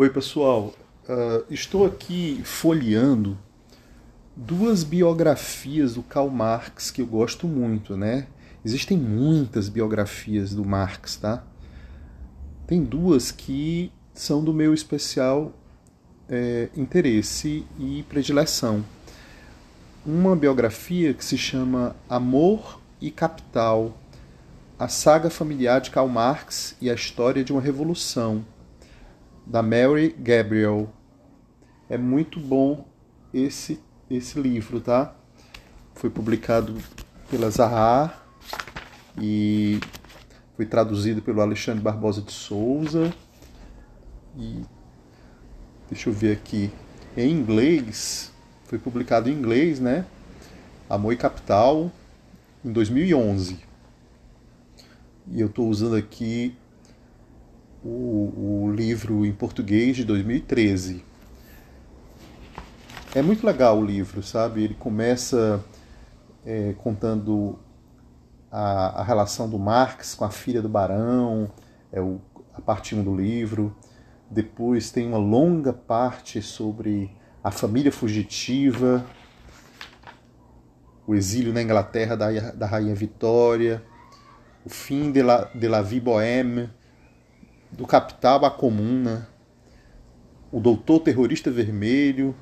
Oi, pessoal. Uh, estou aqui folheando duas biografias do Karl Marx que eu gosto muito, né? Existem muitas biografias do Marx, tá? Tem duas que são do meu especial é, interesse e predileção. Uma biografia que se chama Amor e Capital, a saga familiar de Karl Marx e a história de uma revolução, da Mary Gabriel. É muito bom esse, esse livro, tá? Foi publicado pela Zahar e foi traduzido pelo Alexandre Barbosa de Souza. E deixa eu ver aqui. Em inglês, foi publicado em inglês, né? Amor e Capital, em 2011. E eu estou usando aqui o, o livro em português de 2013. É muito legal o livro, sabe? Ele começa é, contando a, a, relação do Marx com a filha do barão, é o, a parte 1 do livro. Depois tem uma longa parte sobre a família fugitiva, o exílio na Inglaterra da, da Rainha Vitória, o fim de la, de la vie bohème, do Capital à Comuna, o Doutor Terrorista Vermelho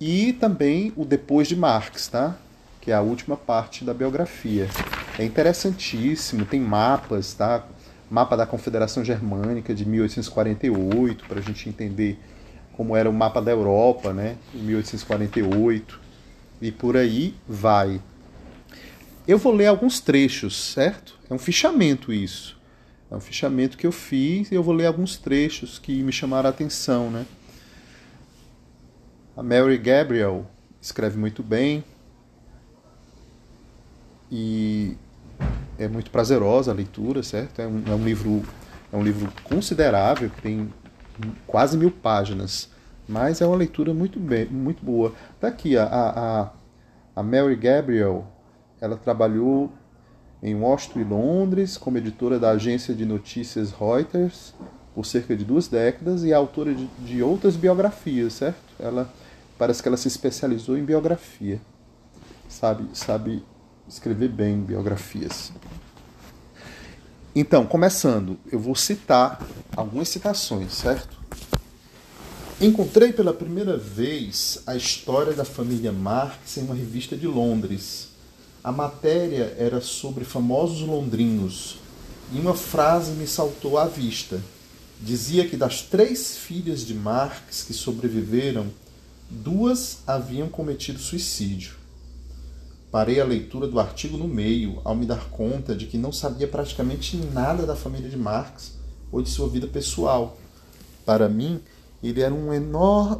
e também o Depois de Marx, tá? que é a última parte da biografia. É interessantíssimo, tem mapas, tá? Mapa da Confederação Germânica de 1848, para a gente entender como era o mapa da Europa, né? Em 1848. E por aí vai. Eu vou ler alguns trechos, certo? É um fichamento isso. É um fichamento que eu fiz e eu vou ler alguns trechos que me chamaram a atenção, né? A Mary Gabriel escreve muito bem e é muito prazerosa a leitura, certo? É um, é um livro é um livro considerável que tem quase mil páginas, mas é uma leitura muito bem, muito boa. Daqui a, a, a Mary Gabriel, ela trabalhou em Washington e Londres, como editora da agência de notícias Reuters por cerca de duas décadas e autora de, de outras biografias, certo? Ela parece que ela se especializou em biografia, sabe, sabe escrever bem biografias. Então, começando, eu vou citar algumas citações, certo? Encontrei pela primeira vez a história da família Marx em uma revista de Londres a matéria era sobre famosos londrinos e uma frase me saltou à vista. Dizia que das três filhas de Marx que sobreviveram, duas haviam cometido suicídio. Parei a leitura do artigo no meio ao me dar conta de que não sabia praticamente nada da família de Marx ou de sua vida pessoal. Para mim, ele era um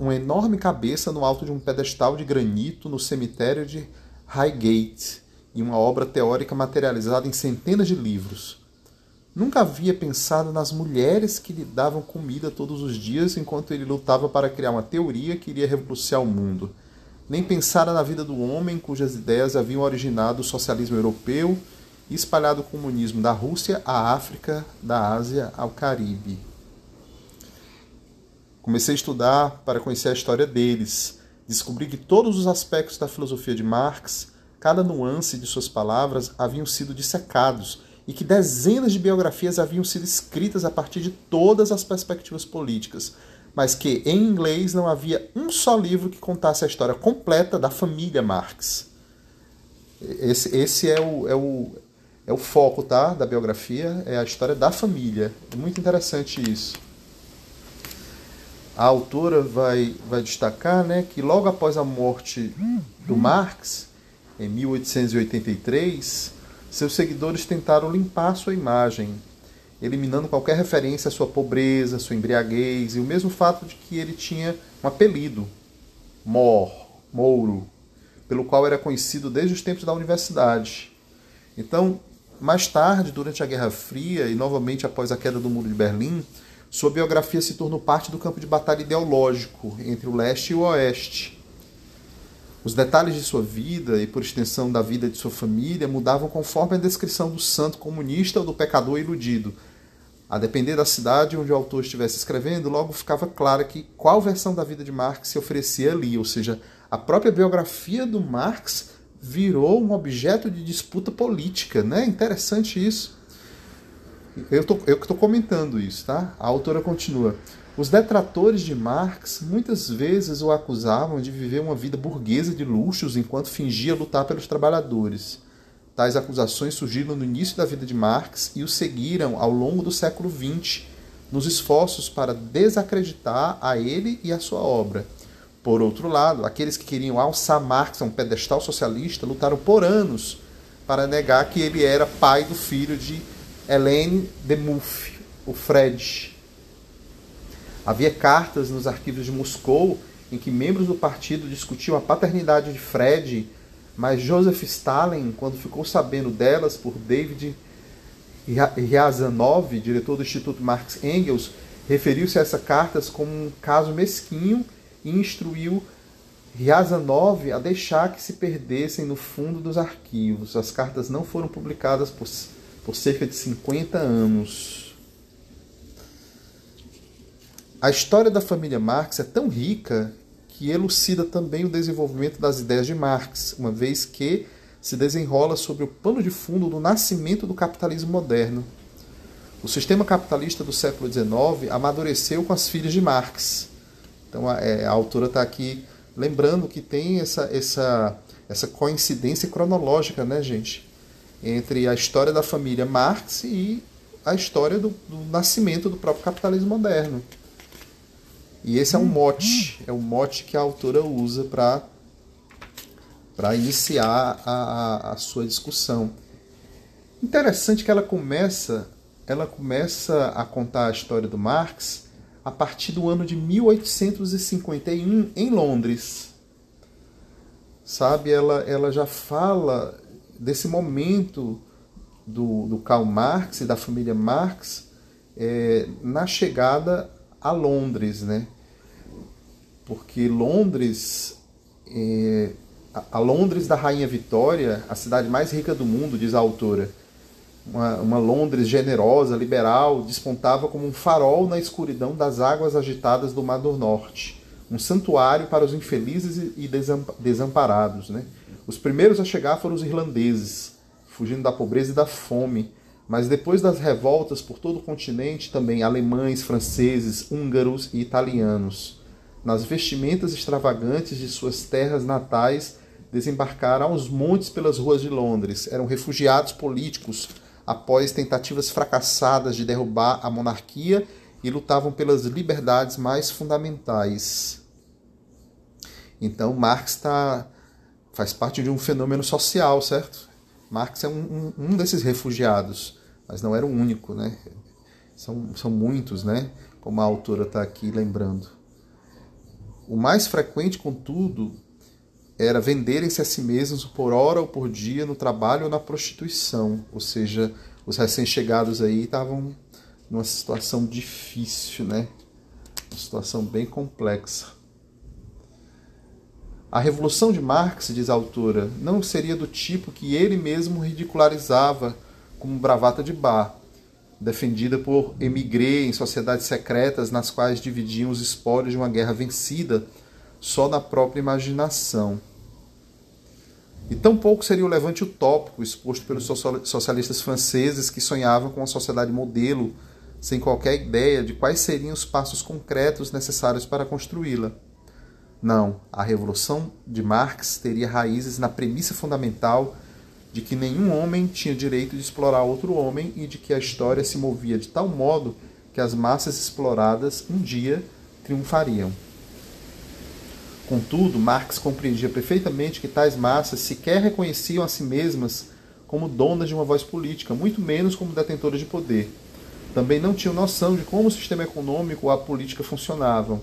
uma enorme cabeça no alto de um pedestal de granito no cemitério de Highgate e uma obra teórica materializada em centenas de livros. Nunca havia pensado nas mulheres que lhe davam comida todos os dias enquanto ele lutava para criar uma teoria que iria revolucionar o mundo. Nem pensara na vida do homem cujas ideias haviam originado o socialismo europeu e espalhado o comunismo da Rússia à África, da Ásia ao Caribe. Comecei a estudar para conhecer a história deles. Descobri que todos os aspectos da filosofia de Marx cada nuance de suas palavras haviam sido dissecados e que dezenas de biografias haviam sido escritas a partir de todas as perspectivas políticas, mas que em inglês não havia um só livro que contasse a história completa da família Marx. Esse, esse é, o, é, o, é o foco tá, da biografia, é a história da família. É muito interessante isso. A autora vai, vai destacar né, que logo após a morte do Marx, em 1883, seus seguidores tentaram limpar sua imagem, eliminando qualquer referência à sua pobreza, sua embriaguez e o mesmo fato de que ele tinha um apelido, Mor, Mouro, pelo qual era conhecido desde os tempos da universidade. Então, mais tarde, durante a Guerra Fria e novamente após a queda do Muro de Berlim, sua biografia se tornou parte do campo de batalha ideológico entre o leste e o oeste os detalhes de sua vida e, por extensão, da vida de sua família mudavam conforme a descrição do santo comunista ou do pecador iludido. A depender da cidade onde o autor estivesse escrevendo, logo ficava claro que qual versão da vida de Marx se oferecia ali, ou seja, a própria biografia do Marx virou um objeto de disputa política, né? Interessante isso. Eu, tô, eu que estou comentando isso, tá? A autora continua. Os detratores de Marx muitas vezes o acusavam de viver uma vida burguesa de luxos enquanto fingia lutar pelos trabalhadores. Tais acusações surgiram no início da vida de Marx e o seguiram ao longo do século XX, nos esforços para desacreditar a ele e a sua obra. Por outro lado, aqueles que queriam alçar Marx a um pedestal socialista lutaram por anos para negar que ele era pai do filho de Helene de Muff, o Fred. Havia cartas nos arquivos de Moscou em que membros do partido discutiam a paternidade de Fred mas Joseph Stalin, quando ficou sabendo delas por David Ryazanov, diretor do Instituto Marx Engels, referiu-se a essas cartas como um caso mesquinho e instruiu Ryazanov a deixar que se perdessem no fundo dos arquivos. As cartas não foram publicadas por, por cerca de 50 anos. A história da família Marx é tão rica que elucida também o desenvolvimento das ideias de Marx, uma vez que se desenrola sobre o pano de fundo do nascimento do capitalismo moderno. O sistema capitalista do século XIX amadureceu com as filhas de Marx. Então a, é, a autora está aqui lembrando que tem essa, essa, essa coincidência cronológica, né, gente? Entre a história da família Marx e a história do, do nascimento do próprio capitalismo moderno. E esse é um mote, é o mote que a autora usa para para iniciar a, a, a, sua discussão. Interessante que ela começa, ela começa a contar a história do Marx a partir do ano de 1851 em Londres. Sabe, ela, ela já fala desse momento do, do Karl Marx e da família Marx é, na chegada a Londres, né? Porque Londres, é, a Londres da Rainha Vitória, a cidade mais rica do mundo, diz a autora, uma, uma Londres generosa, liberal, despontava como um farol na escuridão das águas agitadas do Mar do Norte, um santuário para os infelizes e desamparados. Né? Os primeiros a chegar foram os irlandeses, fugindo da pobreza e da fome, mas depois das revoltas por todo o continente, também alemães, franceses, húngaros e italianos, nas vestimentas extravagantes de suas terras natais, desembarcaram aos montes pelas ruas de Londres. Eram refugiados políticos após tentativas fracassadas de derrubar a monarquia e lutavam pelas liberdades mais fundamentais. Então, Marx tá, faz parte de um fenômeno social, certo? Marx é um, um, um desses refugiados, mas não era o único, né? São, são muitos, né? Como a autora está aqui lembrando. O mais frequente, contudo, era venderem-se a si mesmos por hora ou por dia no trabalho ou na prostituição. Ou seja, os recém-chegados aí estavam numa situação difícil, né? Uma situação bem complexa. A revolução de Marx, diz a autora, não seria do tipo que ele mesmo ridicularizava como bravata de bar, defendida por emigré em sociedades secretas nas quais dividiam os espólios de uma guerra vencida só na própria imaginação. E tampouco seria o levante utópico exposto pelos socialistas franceses que sonhavam com uma sociedade modelo, sem qualquer ideia de quais seriam os passos concretos necessários para construí-la. Não, a revolução de Marx teria raízes na premissa fundamental de que nenhum homem tinha direito de explorar outro homem e de que a história se movia de tal modo que as massas exploradas um dia triunfariam. Contudo, Marx compreendia perfeitamente que tais massas sequer reconheciam a si mesmas como donas de uma voz política, muito menos como detentoras de poder. Também não tinham noção de como o sistema econômico ou a política funcionavam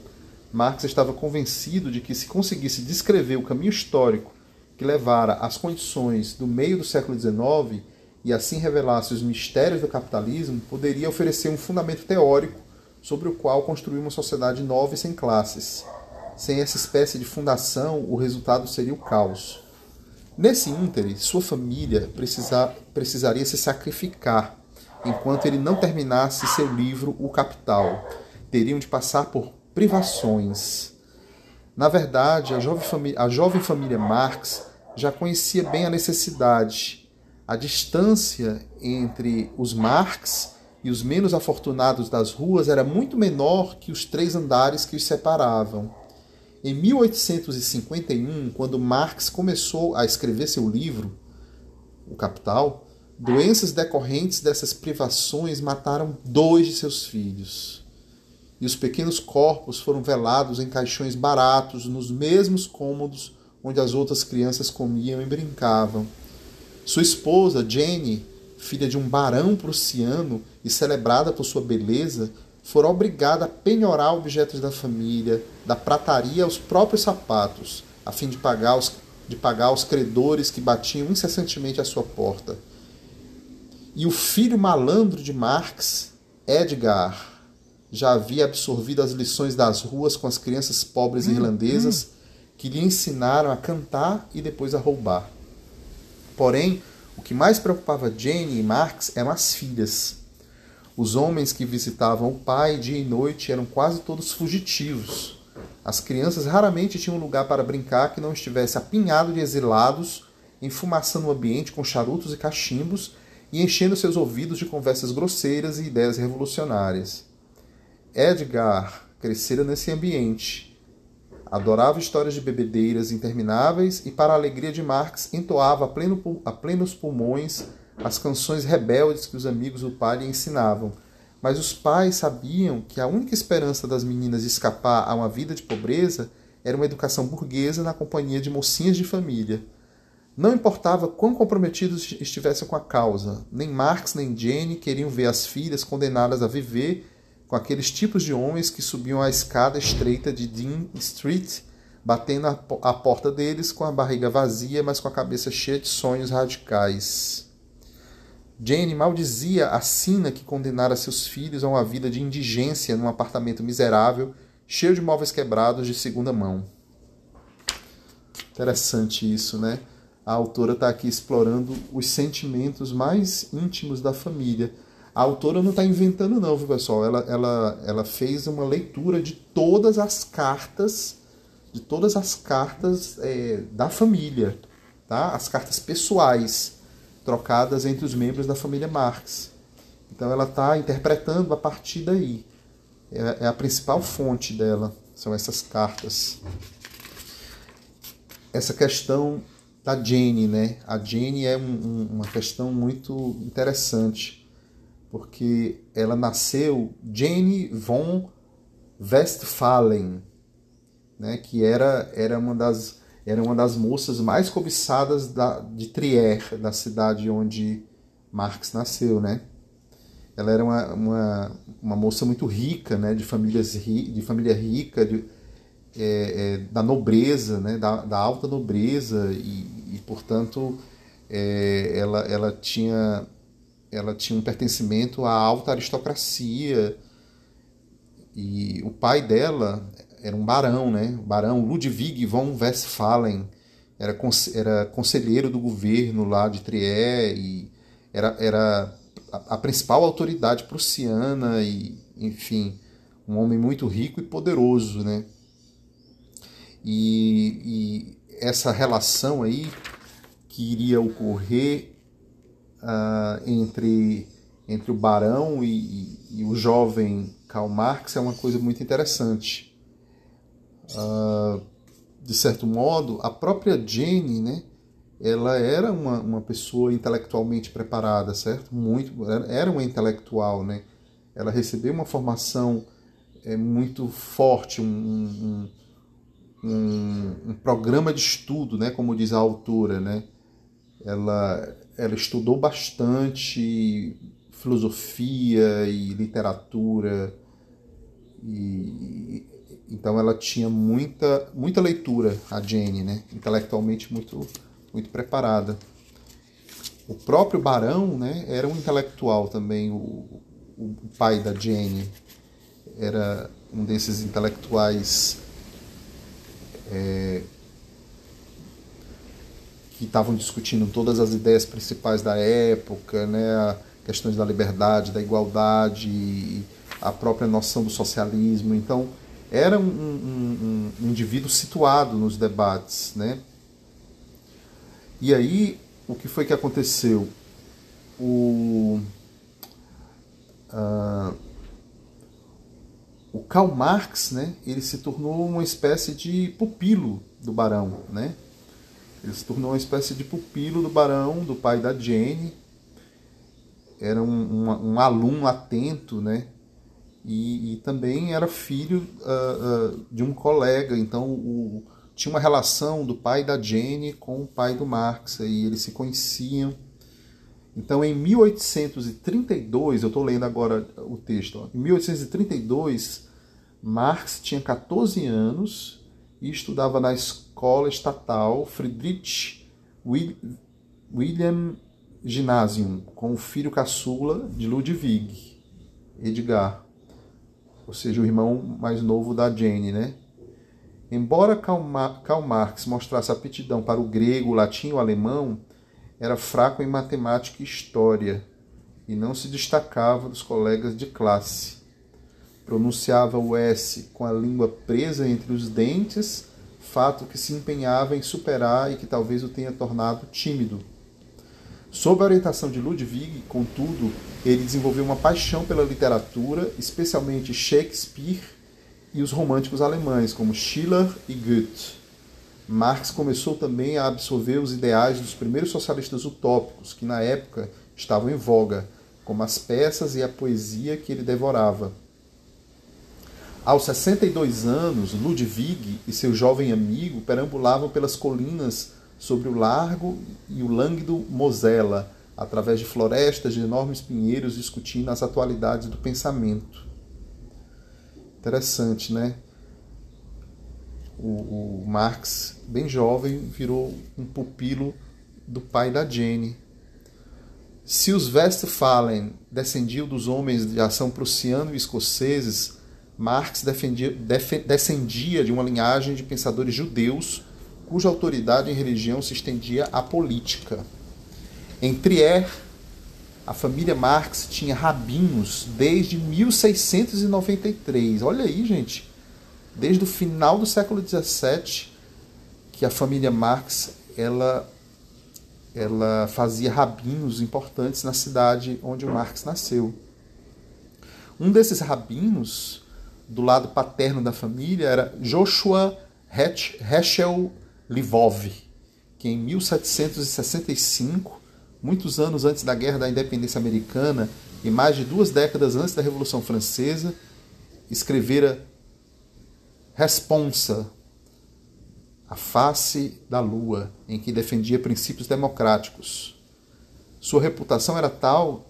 Marx estava convencido de que se conseguisse descrever o caminho histórico que levara às condições do meio do século XIX e assim revelasse os mistérios do capitalismo, poderia oferecer um fundamento teórico sobre o qual construir uma sociedade nova e sem classes. Sem essa espécie de fundação, o resultado seria o caos. Nesse íntere, sua família precisar, precisaria se sacrificar, enquanto ele não terminasse seu livro O Capital. Teriam de passar por privações. Na verdade, a jovem, a jovem família Marx já conhecia bem a necessidade. A distância entre os Marx e os menos afortunados das ruas era muito menor que os três andares que os separavam. Em 1851, quando Marx começou a escrever seu livro, O Capital, doenças decorrentes dessas privações mataram dois de seus filhos. E os pequenos corpos foram velados em caixões baratos nos mesmos cômodos onde as outras crianças comiam e brincavam. Sua esposa, Jenny, filha de um barão prussiano e celebrada por sua beleza, fora obrigada a penhorar objetos da família, da prataria aos próprios sapatos, a fim de pagar os, de pagar os credores que batiam incessantemente à sua porta. E o filho malandro de Marx, Edgar, já havia absorvido as lições das ruas com as crianças pobres hum, irlandesas hum. Que lhe ensinaram a cantar e depois a roubar. Porém, o que mais preocupava Jane e Marx eram as filhas. Os homens que visitavam o pai dia e noite eram quase todos fugitivos. As crianças raramente tinham lugar para brincar que não estivesse apinhado de exilados, enfumaçando o ambiente com charutos e cachimbos e enchendo seus ouvidos de conversas grosseiras e ideias revolucionárias. Edgar crescera nesse ambiente. Adorava histórias de bebedeiras intermináveis e, para a alegria de Marx, entoava a, pleno, a plenos pulmões as canções rebeldes que os amigos do pai lhe ensinavam. Mas os pais sabiam que a única esperança das meninas de escapar a uma vida de pobreza era uma educação burguesa na companhia de mocinhas de família. Não importava quão comprometidos estivessem com a causa, nem Marx nem Jane queriam ver as filhas condenadas a viver com aqueles tipos de homens que subiam a escada estreita de Dean Street, batendo a porta deles com a barriga vazia, mas com a cabeça cheia de sonhos radicais. Jane maldizia a sina que condenara seus filhos a uma vida de indigência num apartamento miserável, cheio de móveis quebrados de segunda mão. Interessante isso, né? A autora está aqui explorando os sentimentos mais íntimos da família. A autora não está inventando, não, viu, pessoal? Ela, ela, ela fez uma leitura de todas as cartas, de todas as cartas é, da família, tá? As cartas pessoais trocadas entre os membros da família Marx. Então ela está interpretando a partir daí. É, é a principal fonte dela, são essas cartas. Essa questão da Jane, né? A Jane é um, um, uma questão muito interessante, porque ela nasceu Jane von Westphalen, né? Que era era uma das era uma das moças mais cobiçadas da, de Trier, da cidade onde Marx nasceu, né? Ela era uma, uma, uma moça muito rica, né? De, famílias, de família rica, de, é, é, da nobreza, né? Da, da alta nobreza e, e portanto, é, ela, ela, tinha, ela tinha um pertencimento à alta aristocracia e o pai dela era um barão, né? O barão Ludwig von Westphalen era, era conselheiro do governo lá de Trier e era, era a, a principal autoridade prussiana e, enfim, um homem muito rico e poderoso, né? E, e essa relação aí que iria ocorrer uh, entre, entre o barão e, e, e o jovem Karl Marx é uma coisa muito interessante uh, de certo modo, a própria Jane, né, ela era uma, uma pessoa intelectualmente preparada, certo? Muito, era uma intelectual, né? Ela recebeu uma formação é, muito forte, um, um, um, um programa de estudo, né, como diz a autora, né? Ela, ela estudou bastante filosofia e literatura e então ela tinha muita, muita leitura, a Jane, né? intelectualmente muito, muito preparada. O próprio Barão né, era um intelectual também, o, o pai da Jane era um desses intelectuais é, que estavam discutindo todas as ideias principais da época, né? questões da liberdade, da igualdade, a própria noção do socialismo. Então, era um, um, um indivíduo situado nos debates. Né? E aí, o que foi que aconteceu? O, uh, o Karl Marx, né, ele se tornou uma espécie de pupilo do Barão, né? Ele se tornou uma espécie de pupilo do Barão, do pai da Jane. Era um, um, um aluno atento, né? E, e também era filho uh, uh, de um colega, então o, tinha uma relação do pai da Jane com o pai do Marx, e eles se conheciam. Então, em 1832, eu estou lendo agora o texto, ó, em 1832, Marx tinha 14 anos e estudava na escola estatal Friedrich William Gymnasium, com o filho caçula de Ludwig, Edgar, ou seja, o irmão mais novo da Jane, né? Embora Karl Marx mostrasse aptidão para o grego, o latim e o alemão, era fraco em matemática e história e não se destacava dos colegas de classe. Pronunciava o S com a língua presa entre os dentes, fato que se empenhava em superar e que talvez o tenha tornado tímido. Sob a orientação de Ludwig, contudo, ele desenvolveu uma paixão pela literatura, especialmente Shakespeare e os românticos alemães, como Schiller e Goethe. Marx começou também a absorver os ideais dos primeiros socialistas utópicos, que na época estavam em voga, como as peças e a poesia que ele devorava. Aos 62 anos, Ludwig e seu jovem amigo perambulavam pelas colinas sobre o largo e o lânguido Mosela, através de florestas de enormes pinheiros, discutindo as atualidades do pensamento. Interessante, né? O, o Marx, bem jovem, virou um pupilo do pai da Jenny. Se os Westphalen descendiam dos homens de ação prussiano e escoceses, Marx defendia, def, descendia de uma linhagem de pensadores judeus cuja autoridade em religião se estendia à política. Em Trier, a família Marx tinha rabinos desde 1693. Olha aí, gente. Desde o final do século XVII, que a família Marx ela, ela fazia rabinos importantes na cidade onde Marx nasceu. Um desses rabinos, do lado paterno da família, era Joshua Heschel Lvov, que em 1765, muitos anos antes da Guerra da Independência Americana e mais de duas décadas antes da Revolução Francesa, escrevera Responsa, a face da lua, em que defendia princípios democráticos. Sua reputação era tal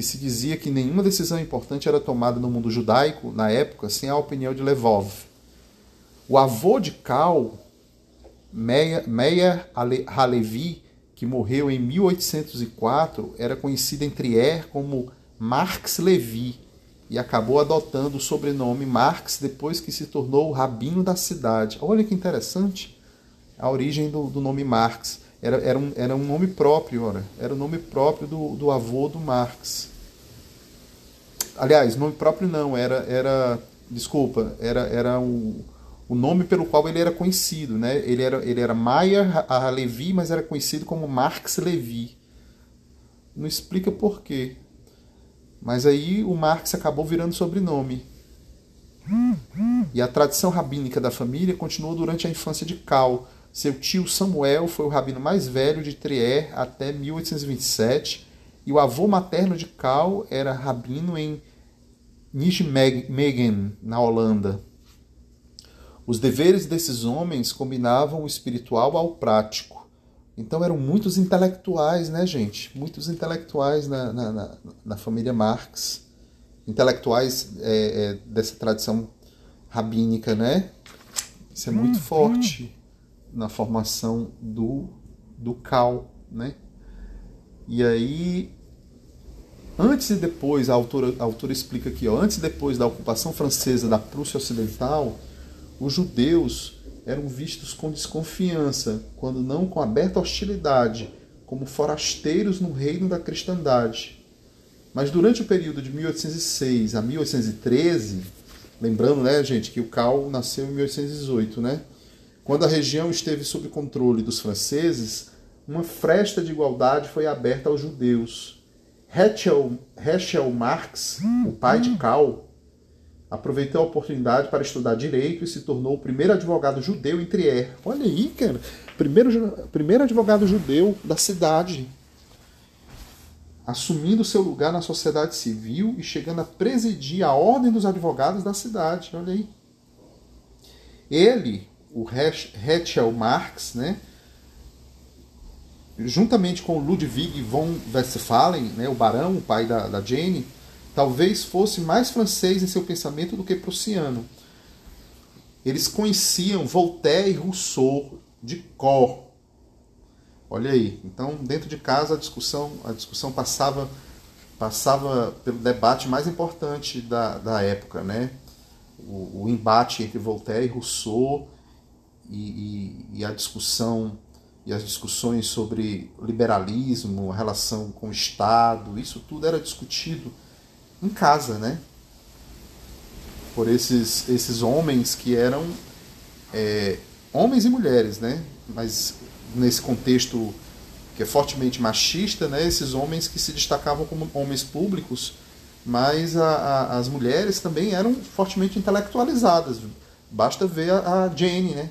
que se dizia que nenhuma decisão importante era tomada no mundo judaico, na época, sem a opinião de Levov. O avô de Cal Meyer Halevi, que morreu em 1804, era conhecido em Trier como Marx Levi e acabou adotando o sobrenome Marx depois que se tornou o rabino da cidade. Olha que interessante a origem do, do nome Marx. Era, era, um, era um nome próprio, ora. era o nome próprio do, do avô do Marx. Aliás, nome próprio não, era, era desculpa, era, era um, o nome pelo qual ele era conhecido. Né? Ele era, ele era Maia Levi, mas era conhecido como Marx Levi. Não explica por quê. Mas aí o Marx acabou virando sobrenome. E a tradição rabínica da família continuou durante a infância de Cal. Seu tio Samuel foi o rabino mais velho de Trier até 1827, e o avô materno de Cal era rabino em Nijmegen, na Holanda. Os deveres desses homens combinavam o espiritual ao prático. Então eram muitos intelectuais, né, gente? Muitos intelectuais na, na, na, na família Marx. Intelectuais é, é, dessa tradição rabínica, né? Isso é muito hum, forte hum. Na formação do, do Cal, né? E aí, antes e depois, a autora, a autora explica aqui, ó, antes e depois da ocupação francesa da Prússia Ocidental, os judeus eram vistos com desconfiança, quando não com aberta hostilidade, como forasteiros no reino da cristandade. Mas durante o período de 1806 a 1813, lembrando, né, gente, que o Cal nasceu em 1818, né? Quando a região esteve sob controle dos franceses, uma fresta de igualdade foi aberta aos judeus. Heschel, Heschel Marx, o pai de Cal, aproveitou a oportunidade para estudar direito e se tornou o primeiro advogado judeu em Trier. Olha aí, cara, primeiro, primeiro advogado judeu da cidade, assumindo seu lugar na sociedade civil e chegando a presidir a ordem dos advogados da cidade. Olha aí. Ele, o Heschel Marx, né, juntamente com Ludwig von Westphalen, né, o barão, o pai da, da Jane, talvez fosse mais francês em seu pensamento do que prussiano. Eles conheciam Voltaire e Rousseau de cor. Olha aí. Então, dentro de casa a discussão, a discussão passava passava pelo debate mais importante da, da época, né? O, o embate entre Voltaire e Rousseau e, e, e a discussão e as discussões sobre liberalismo, a relação com o Estado, isso tudo era discutido em casa, né? Por esses, esses homens que eram é, homens e mulheres, né? Mas nesse contexto que é fortemente machista, né? Esses homens que se destacavam como homens públicos, mas a, a, as mulheres também eram fortemente intelectualizadas. Basta ver a, a Jane, né?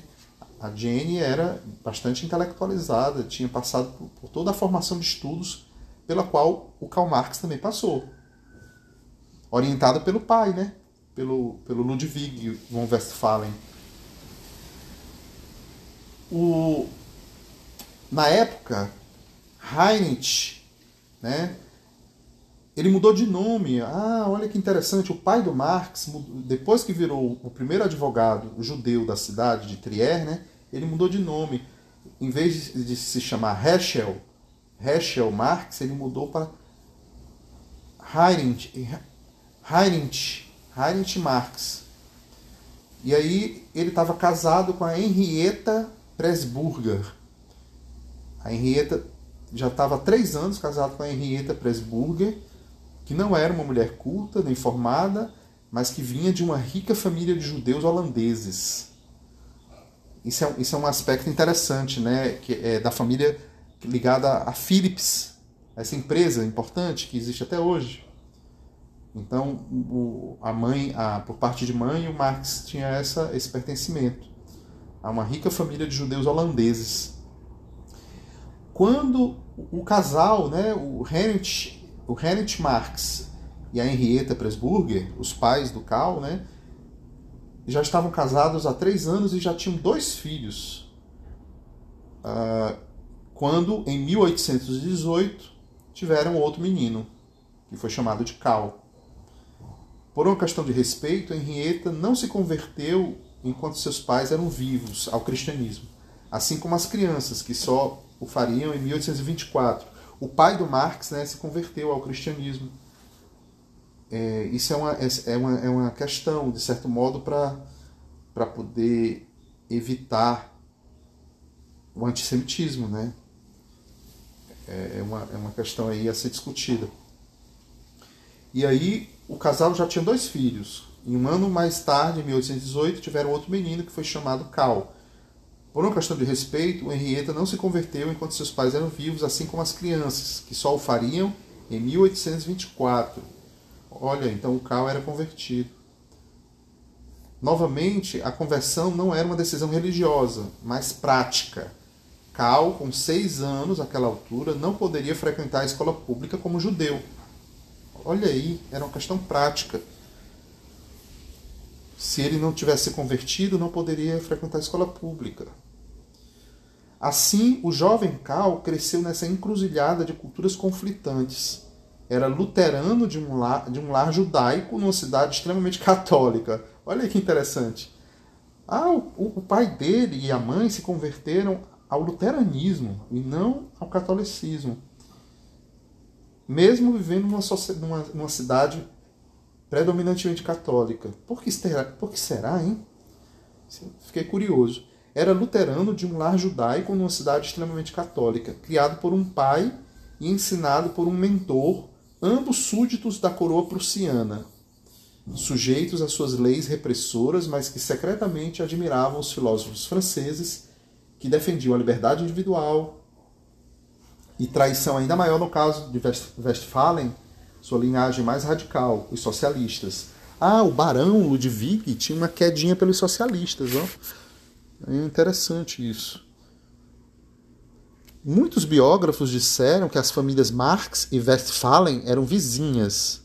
A Jane era bastante intelectualizada, tinha passado por, por toda a formação de estudos pela qual o Karl Marx também passou orientada pelo pai, né? Pelo, pelo Ludwig von Westphalen. O, na época, Heinrich, né? Ele mudou de nome. Ah, olha que interessante. O pai do Marx, depois que virou o primeiro advogado judeu da cidade de Trier, né? Ele mudou de nome. Em vez de se chamar Heschel, Heschel Marx, ele mudou para Heinrich, Heinrich, Heinrich Marx. E aí ele estava casado com a Henrietta Presburger. A Henrietta já estava há três anos casado com a Henrietta Presburger, que não era uma mulher culta nem formada, mas que vinha de uma rica família de judeus holandeses. Isso é, isso é um aspecto interessante, né? Que é da família ligada a Philips, essa empresa importante que existe até hoje. Então, o, a mãe, a, por parte de mãe, o Marx tinha essa, esse pertencimento a uma rica família de judeus holandeses. Quando o casal, né, o Heinrich, o Heinrich Marx e a Henrietta Presburger, os pais do Karl, né, já estavam casados há três anos e já tinham dois filhos. Uh, quando, em 1818, tiveram outro menino, que foi chamado de Karl. Por uma questão de respeito, Henrietta não se converteu enquanto seus pais eram vivos ao cristianismo, assim como as crianças, que só o fariam em 1824. O pai do Marx né, se converteu ao cristianismo. É, isso é uma, é, é, uma, é uma questão, de certo modo, para poder evitar o antissemitismo. Né? É, é, uma, é uma questão aí a ser discutida. E aí o casal já tinha dois filhos. E um ano mais tarde, em 1818, tiveram outro menino que foi chamado Cal. Por uma questão de respeito, Henrietta não se converteu enquanto seus pais eram vivos, assim como as crianças, que só o fariam em 1824. Olha, então o Cal era convertido. Novamente, a conversão não era uma decisão religiosa, mas prática. Cal, com seis anos, àquela altura, não poderia frequentar a escola pública como judeu, Olha aí, era uma questão prática. Se ele não tivesse se convertido, não poderia frequentar a escola pública. Assim, o jovem Cal cresceu nessa encruzilhada de culturas conflitantes. Era luterano de um lar, de um lar judaico numa cidade extremamente católica. Olha que interessante. Ah, o, o pai dele e a mãe se converteram ao luteranismo e não ao catolicismo mesmo vivendo numa, numa, numa cidade predominantemente católica. Por que, será, por que será, hein? Fiquei curioso. Era luterano de um lar judaico numa cidade extremamente católica, criado por um pai e ensinado por um mentor ambos súditos da coroa prussiana, sujeitos às suas leis repressoras, mas que secretamente admiravam os filósofos franceses que defendiam a liberdade individual e traição ainda maior no caso de Westphalen, sua linhagem mais radical, os socialistas. Ah, o barão Ludwig tinha uma quedinha pelos socialistas, ó. É interessante isso. Muitos biógrafos disseram que as famílias Marx e Westphalen eram vizinhas.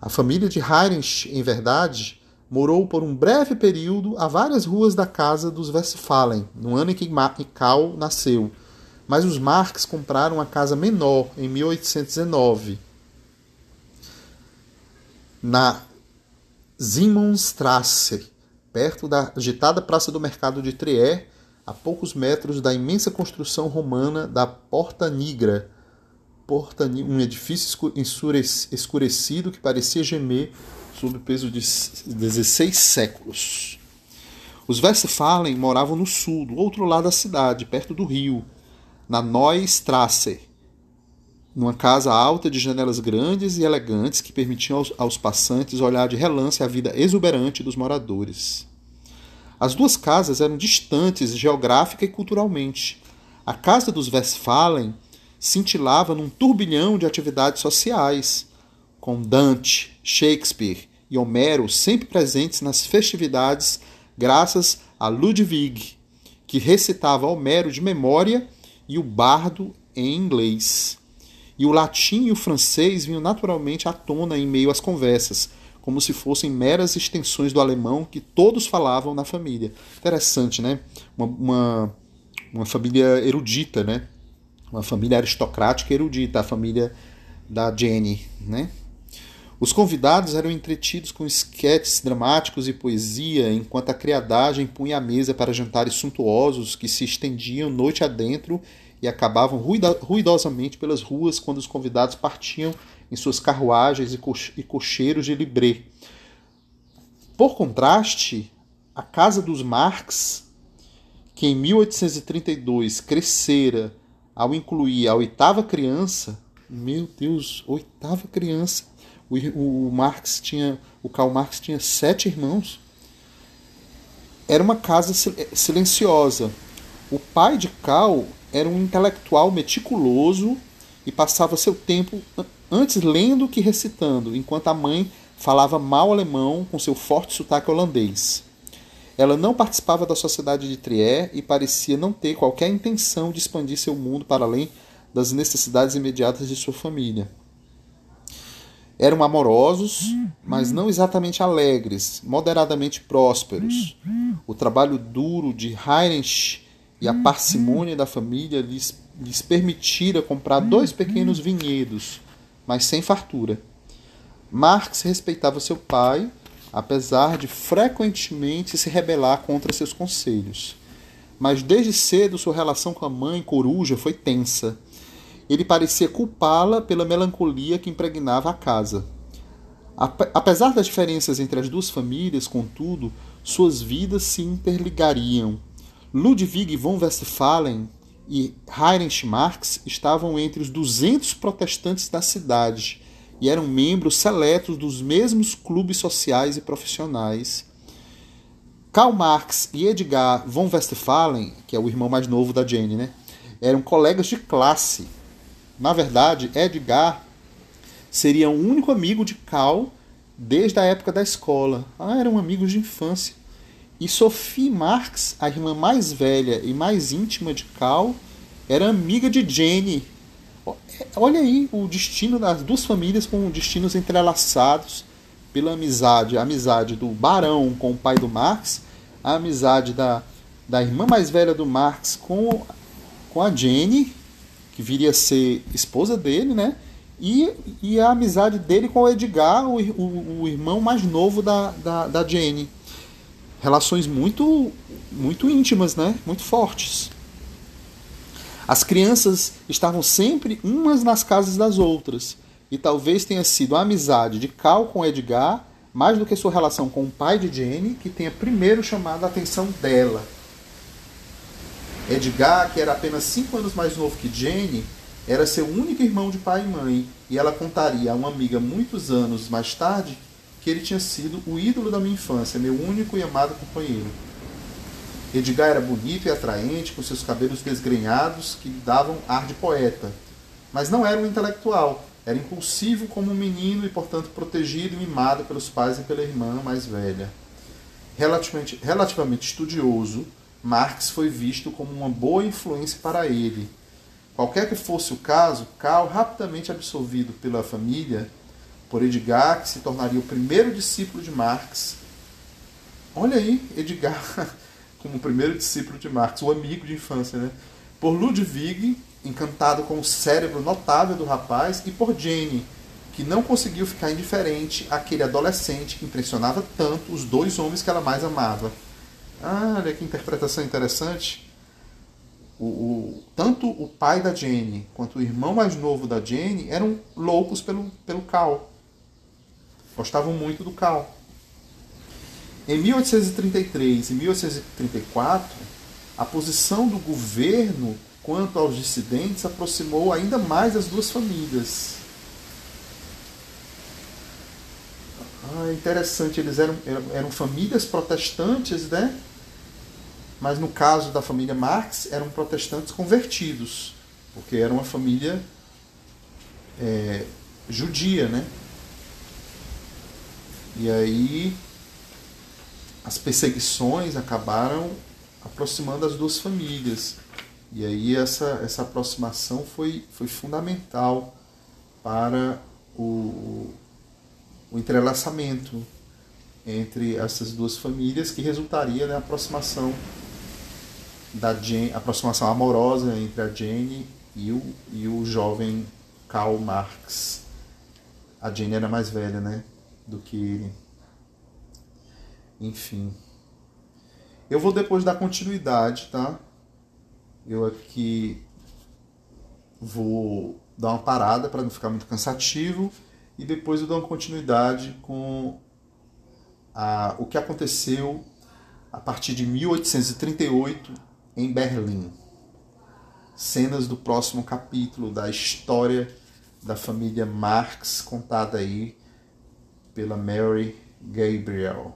A família de Heinrich, em verdade, morou por um breve período a várias ruas da casa dos Westphalen, no ano em que Karl nasceu. Mas os Marx compraram uma casa menor em 1819, na Simonstrasse, perto da agitada Praça do Mercado de Trier, a poucos metros da imensa construção romana da Porta Nigra, Porta, um edifício escurecido que parecia gemer sob o peso de 16 séculos. Os Westphalen moravam no sul, do outro lado da cidade, perto do rio, na Neustrasse, numa casa alta de janelas grandes e elegantes que permitiam aos, aos passantes olhar de relance a vida exuberante dos moradores. As duas casas eram distantes geográfica e culturalmente. A casa dos Westphalen cintilava num turbilhão de atividades sociais, com Dante, Shakespeare e Homero sempre presentes nas festividades, graças a Ludwig, que recitava Homero de memória e o bardo em inglês. E o latim e o francês vinham naturalmente à tona em meio às conversas, como se fossem meras extensões do alemão que todos falavam na família. Interessante, né? Uma, uma, uma família erudita, né? Uma família aristocrática erudita, a família da Jenny, né? Os convidados eram entretidos com esquetes dramáticos e poesia, enquanto a criadagem punha a mesa para jantares suntuosos que se estendiam noite adentro e acabavam ruidosamente pelas ruas quando os convidados partiam em suas carruagens e cocheiros de libré. Por contraste, a casa dos Marx, que em 1832 crescera ao incluir a oitava criança, meu Deus, oitava criança. O, o Marx tinha, o Karl Marx tinha sete irmãos. Era uma casa silenciosa. O pai de Karl era um intelectual meticuloso e passava seu tempo antes lendo que recitando, enquanto a mãe falava mal alemão com seu forte sotaque holandês. Ela não participava da sociedade de Trier e parecia não ter qualquer intenção de expandir seu mundo para além das necessidades imediatas de sua família. Eram amorosos, mas não exatamente alegres, moderadamente prósperos. O trabalho duro de Heinrich e a parcimônia da família lhes, lhes permitira comprar dois pequenos vinhedos mas sem fartura. Marx respeitava seu pai, apesar de frequentemente se rebelar contra seus conselhos. Mas desde cedo sua relação com a mãe coruja foi tensa. Ele parecia culpá-la pela melancolia que impregnava a casa. Apesar das diferenças entre as duas famílias, contudo, suas vidas se interligariam. Ludwig von Westphalen e Heinrich Marx estavam entre os 200 protestantes da cidade e eram membros seletos dos mesmos clubes sociais e profissionais. Karl Marx e Edgar von Westphalen, que é o irmão mais novo da Jane, né, eram colegas de classe. Na verdade, Edgar seria o único amigo de Karl desde a época da escola. Ah, eram amigos de infância. E Sophie Marx, a irmã mais velha e mais íntima de Cal, era amiga de Jenny. Olha aí o destino das duas famílias com destinos entrelaçados pela amizade. A amizade do barão com o pai do Marx, a amizade da, da irmã mais velha do Marx com, com a Jenny, que viria a ser esposa dele, né? E, e a amizade dele com o Edgar, o, o, o irmão mais novo da, da, da Jenny relações muito, muito íntimas, né? muito fortes. As crianças estavam sempre umas nas casas das outras, e talvez tenha sido a amizade de Cal com Edgar, mais do que sua relação com o pai de Jenny, que tenha primeiro chamado a atenção dela. Edgar, que era apenas cinco anos mais novo que Jenny, era seu único irmão de pai e mãe, e ela contaria a uma amiga muitos anos mais tarde que ele tinha sido o ídolo da minha infância, meu único e amado companheiro. Edgar era bonito e atraente, com seus cabelos desgrenhados que lhe davam ar de poeta, mas não era um intelectual. Era impulsivo como um menino e, portanto, protegido e mimado pelos pais e pela irmã mais velha. Relativamente, relativamente estudioso, Marx foi visto como uma boa influência para ele. Qualquer que fosse o caso, Karl, rapidamente absorvido pela família, por Edgar, que se tornaria o primeiro discípulo de Marx. Olha aí, Edgar como o primeiro discípulo de Marx, o amigo de infância, né? Por Ludwig, encantado com o cérebro notável do rapaz, e por Jane, que não conseguiu ficar indiferente àquele adolescente que impressionava tanto os dois homens que ela mais amava. Ah, olha que interpretação interessante. O, o, tanto o pai da Jane quanto o irmão mais novo da Jane eram loucos pelo, pelo Cal. Gostavam muito do Cal. Em 1833 e 1834, a posição do governo quanto aos dissidentes aproximou ainda mais as duas famílias. Ah, interessante, eles eram, eram, eram famílias protestantes, né? Mas no caso da família Marx, eram protestantes convertidos, porque era uma família é, judia, né? E aí as perseguições acabaram aproximando as duas famílias. E aí essa, essa aproximação foi, foi fundamental para o, o entrelaçamento entre essas duas famílias que resultaria na aproximação da Jane, aproximação amorosa entre a Jane e o, e o jovem Karl Marx. A Jane era mais velha, né, do que. Enfim. Eu vou depois dar continuidade, tá? Eu aqui vou dar uma parada para não ficar muito cansativo e depois eu dou uma continuidade com a, o que aconteceu a partir de 1838 em Berlim. Cenas do próximo capítulo da história da família Marx contada aí pela Mary Gabriel.